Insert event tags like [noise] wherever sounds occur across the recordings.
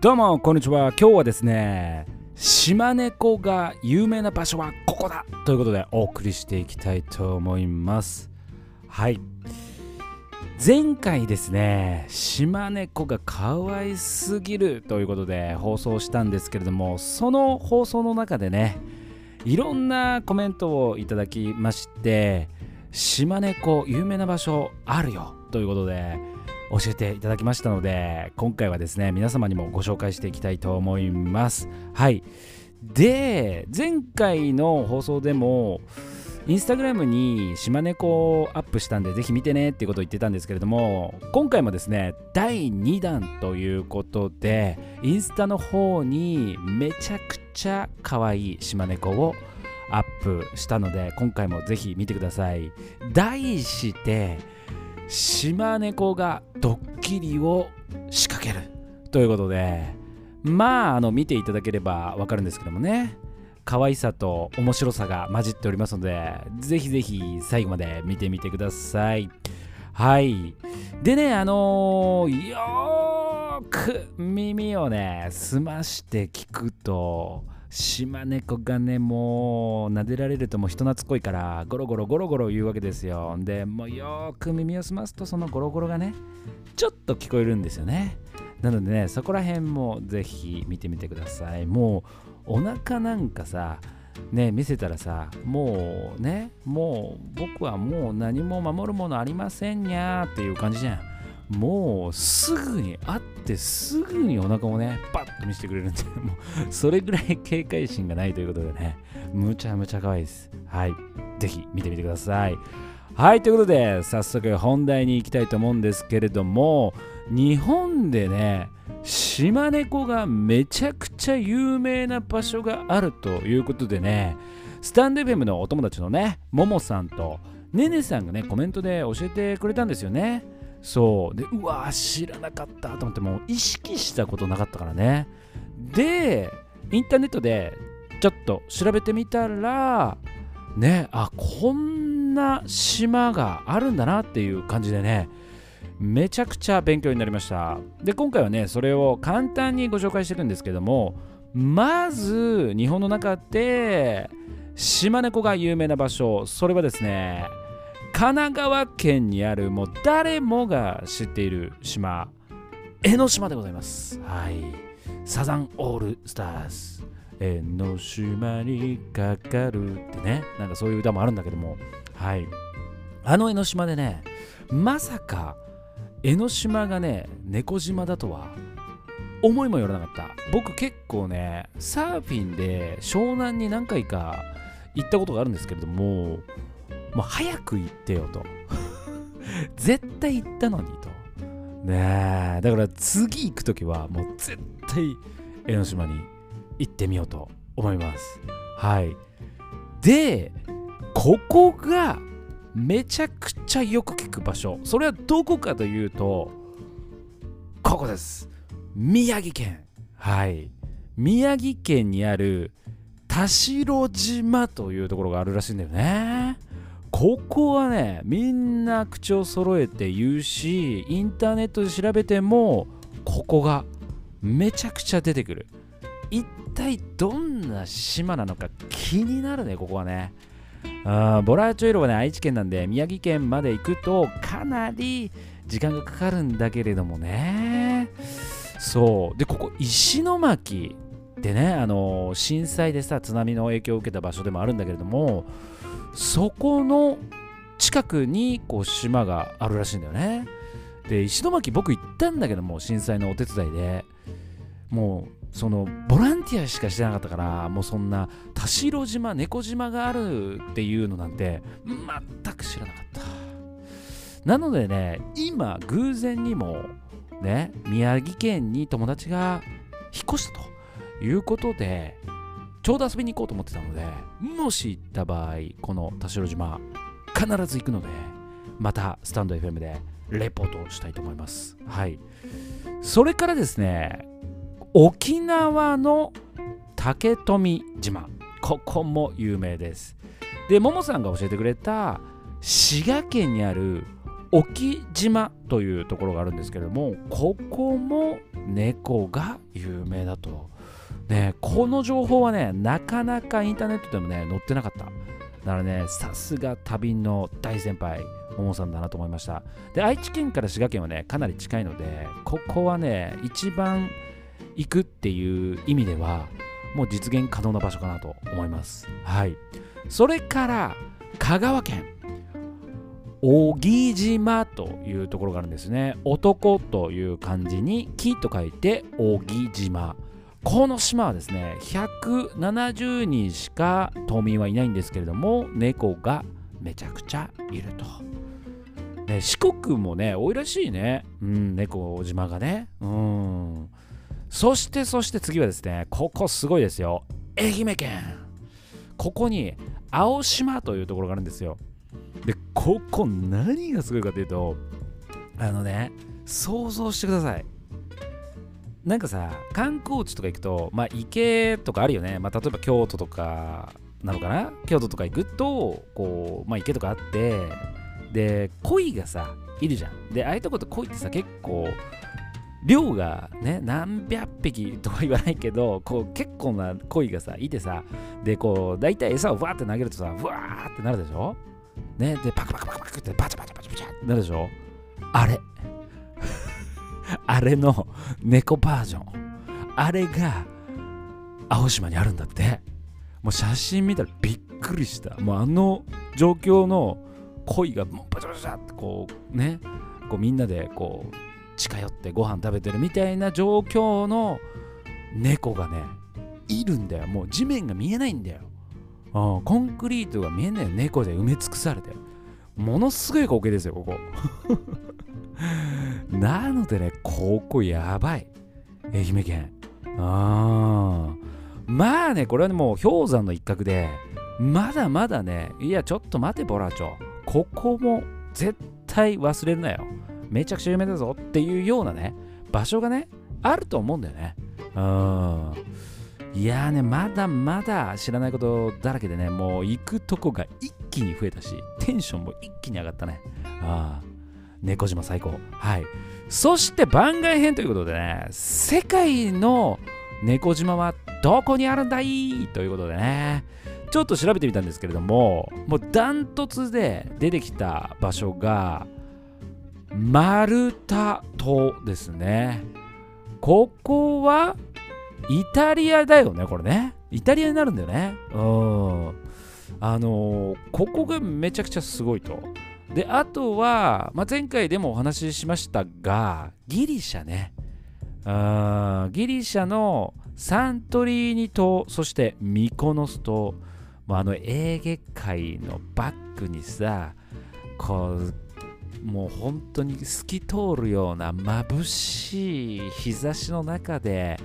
どうもこんにちは。今日はですね島猫が有名な場所はここだということでお送りしていきたいと思います。はい。前回ですね島猫が可愛すぎるということで放送したんですけれどもその放送の中でねいろんなコメントをいただきまして島猫有名な場所あるよということで教えていただきましたので今回はですね皆様にもご紹介していきたいと思います。はい。で前回の放送でもインスタグラムに島猫をアップしたんでぜひ見てねっていうことを言ってたんですけれども今回もですね第2弾ということでインスタの方にめちゃくちゃ可愛い島猫をアップしたので今回もぜひ見てください。題して島猫がドッキリを仕掛けるということでまああの見ていただければわかるんですけどもね。可愛さと面白さが混じっておりますのでぜひぜひ最後まで見てみてください。はい。でねあのー、よーく耳をね澄まして聞くと島猫がねもう撫でられるともう人懐っこいからゴロゴロゴロゴロ言うわけですよ。でもうよく耳を澄ますとそのゴロゴロがねちょっと聞こえるんですよね。なのでねそこら辺もぜひ見てみてください。もうお腹なんかさね見せたらさもうねもう僕はもう何も守るものありませんにゃーっていう感じじゃん。もうすぐに会ってすぐにお腹をねパッと見せてくれるんで [laughs] もうそれぐらい警戒心がないということでねむちゃむちゃ可愛いです。はい。ぜひ見てみてください。はいということで早速本題に行きたいと思うんですけれども日本でね島猫がめちゃくちゃ有名な場所があるということでねスタンド FM のお友達のねももさんとねねさんがねコメントで教えてくれたんですよね。そう。でうわ知らなかったと思ってもう意識したことなかったからね。でインターネットでちょっと調べてみたらねあこんな島があるんだなっていう感じでねめちゃくちゃ勉強になりました。で今回はねそれを簡単にご紹介していくんですけどもまず日本の中で島猫が有名な場所それはですね神奈川県にあるもう誰もが知っている島江ノ島でございます。はい。サザンオールスターズ江ノ島にかかるってね。なんかそういう歌もあるんだけども。はい。あの江ノ島でねまさか江ノ島がね猫島だとは思いもよらなかった。僕結構ねサーフィンで湘南に何回か行ったことがあるんですけれどももう早く行ってよと。[laughs] 絶対行ったのにと。ねえ。だから次行く時はもう絶対江ノ島に行ってみようと思います。はい。でここがめちゃくちゃよく聞く場所。それはどこかというとここです。宮城県。はい。宮城県にある田代島というところがあるらしいんだよね。ここはねみんな口を揃えて言うしインターネットで調べてもここがめちゃくちゃ出てくる。一体どんな島なのか気になるねここはね。あボラーチョイロはね愛知県なんで宮城県まで行くとかなり時間がかかるんだけれどもね。そう。でここ石巻ってねあの震災でさ津波の影響を受けた場所でもあるんだけれどもそこの近くにこう島があるらしいんだよね。で石巻僕行ったんだけども震災のお手伝いで。もうそのボランティアしかしてなかったからもうそんな田代島猫島があるっていうのなんて全く知らなかった。なのでね今偶然にもね宮城県に友達が引っ越したということでちょうど遊びに行こうと思ってたのでもし行った場合この田代島必ず行くのでまたスタンド FM でレポートしたいと思います。はい。それからですね沖縄の竹富島。ここも有名です。でももさんが教えてくれた滋賀県にある沖島というところがあるんですけれどもここも猫が有名だと。ねこの情報はねなかなかインターネットでもね載ってなかった。だからねさすが旅の大先輩ももさんだなと思いました。で愛知県から滋賀県はねかなり近いのでここはね一番行くっていう意味ではもう実現可能な場所かなと思います。はい。それから香川県小木島というところがあるんですね。男という漢字に木と書いて小木島。この島はですね170人しか島民はいないんですけれども猫がめちゃくちゃいると、ね、四国もね多いらしいね。うん猫島がね。うん。そしてそして次はですねここすごいですよ。愛媛県。ここに青島というところがあるんですよ。でここ何がすごいかというとあのね想像してください。なんかさ観光地とか行くとまあ池とかあるよね、まあ、例えば京都とかなのかな？京都とか行くとこう、まあ、池とかあってで鯉がさいるじゃん。でああいうとこって鯉ってさ結構量がね何百匹とは言わないけどこう結構な鯉がさいてさでこう大体餌をわーって投げるとさふわーってなるでしょ？ねでパクパクパクパクってバチャバチャバチャバチャってなるでしょ？あれあれの猫バージョン。あれが青島にあるんだって。もう写真見たらびっくりした。もうあの状況の鯉がもうバチャバチャってこうね。こうみんなでこう近寄ってご飯食べてるみたいな状況の猫がねいるんだよ。もう地面が見えないんだよ。コンクリートが見えない猫で埋め尽くされて。ものすごい光景ですよここ。[laughs] なのでねここやばい。愛媛県。あまあねこれはねもう氷山の一角でまだまだねいやちょっと待てボラチョここも絶対忘れるなよ。めちゃくちゃ有名だぞっていうようなね場所がねあると思うんだよね。うん。いやーねまだまだ知らないことだらけでねもう行くとこが一気に増えたしテンションも一気に上がったね。ああ猫島最高。はい。そして番外編ということでね世界の猫島はどこにあるんだい？ということでねちょっと調べてみたんですけれどももうダントツで出てきた場所がマルタ島ですね。ここはイタリアだよねこれね。イタリアになるんだよね。うん。あのー、ここがめちゃくちゃすごいと。であとは、まあ、前回でもお話ししましたがギリシャね。あギリシャのサントリーニ島そしてミコノス島もうあのエーゲ海のバックにさこうもう本当に透き通るような眩しい日差しの中で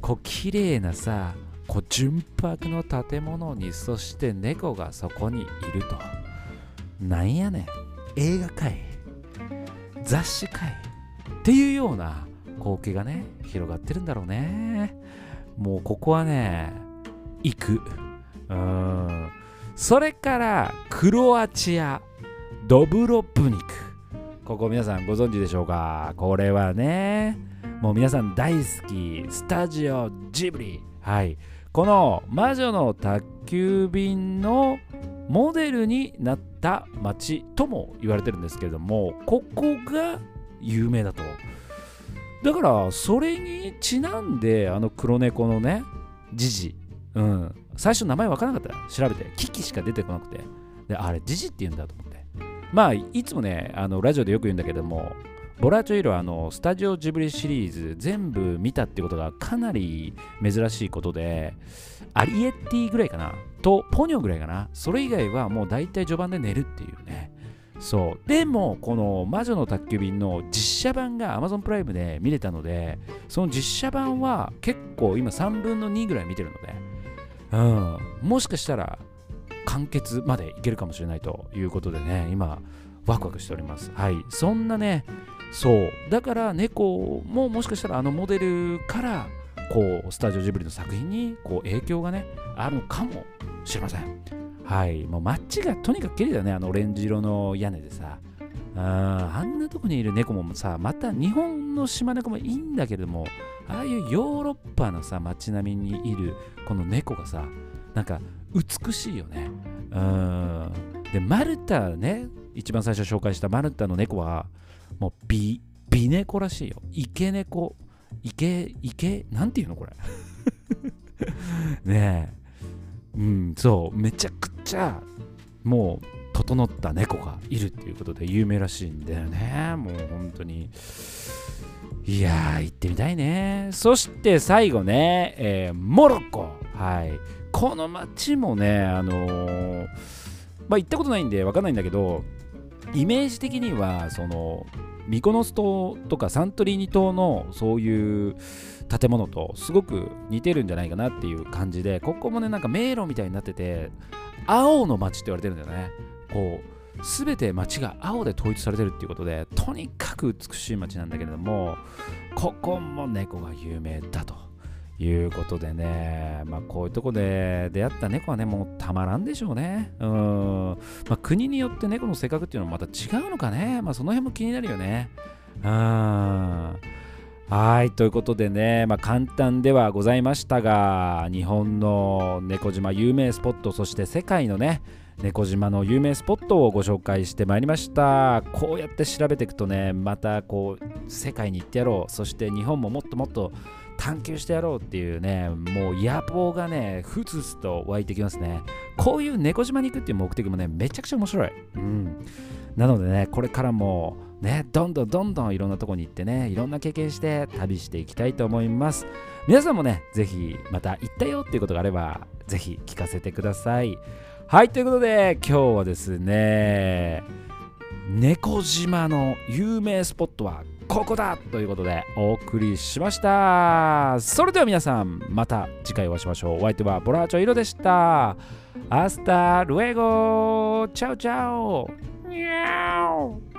こう綺麗なさこう純白の建物にそして猫がそこにいると。なんやねん。映画界雑誌界っていうような光景がね広がってるんだろうね。もうここはね行く。うん。それからクロアチアドブロプニク。ここ皆さんご存知でしょうか？これはねもう皆さん大好きスタジオジブリ。はい。この魔女の宅急便のモデルになった街とも言われてるんですけれどもここが有名だと。だからそれにちなんであの黒猫のねジジ。うん。最初名前分からなかった。調べてキキしか出てこなくて。であれジジって言うんだと思って。まあいつもねあのラジオでよく言うんだけどもボラーチョイロはあのスタジオジブリシリーズ全部見たってことがかなり珍しいことでアリエッティぐらいかなとポニョぐらいかな。それ以外はもう大体序盤で寝るっていうね。そう。でもこの魔女の宅急便の実写版が Amazon プライムで見れたのでその実写版は結構今3分の2ぐらい見てるのでうん。もしかしたら完結までいけるかもしれないということでね、今、ワクワクしております。はい。そんなね、そう。だから猫ももしかしたらあのモデルから、こう、スタジオジブリの作品にこう影響がね、あるのかもしれません。はい。もう街がとにかく綺麗だね。あのオレンジ色の屋根でさ。ああんなとこにいる猫もさまた日本の島猫もいいんだけれどもああいうヨーロッパのさ街並みにいるこの猫がさなんか美しいよねうんでマルタね一番最初紹介したマルタの猫はもう美美猫らしいよ。イケ猫イケイケ？なんていうのこれ。[laughs] ねえ。うんそう。めちゃくちゃもう整った猫がいるっていうことで有名らしいんだよね。もう本当に。いやー行ってみたいね。そして最後ね、えー、モロッコ。はい。この街もねあのー、まあ行ったことないんで分かんないんだけどイメージ的にはそのミコノス島とかサントリーニ島のそういう建物とすごく似てるんじゃないかなっていう感じでここもねなんか迷路みたいになってて青の街って言われてるんだよね。こう全て街が青で統一されてるっていうことでとにかく美しい街なんだけれどもここも猫が有名だと。いうことでね、まあ、こういうとこで出会った猫はね、もうたまらんでしょうね。うん。まあ、国によって猫の性格っていうのもまた違うのかね。まあ、その辺も気になるよね。うん。はい、ということでね、まあ、簡単ではございましたが、日本の猫島有名スポット、そして世界のね、猫島の有名スポットをご紹介してまいりましたこうやって調べていくとねまたこう世界に行ってやろうそして日本ももっともっと探求してやろうっていうねもう野望がねふつふつと湧いてきますね。こういう猫島に行くっていう目的もねめちゃくちゃ面白い。うん。なのでねこれからもねどんどんどんどんいろんなとこに行ってねいろんな経験して旅していきたいと思います。皆さんもねぜひまた行ったよっていうことがあればぜひ聞かせてください。はいということで今日はですね猫島の有名スポットはここだということでお送りしました。それでは皆さんまた次回お会いしましょう。お相手はボラーチョイロでした。 hasta luego chao chao。ニャオ。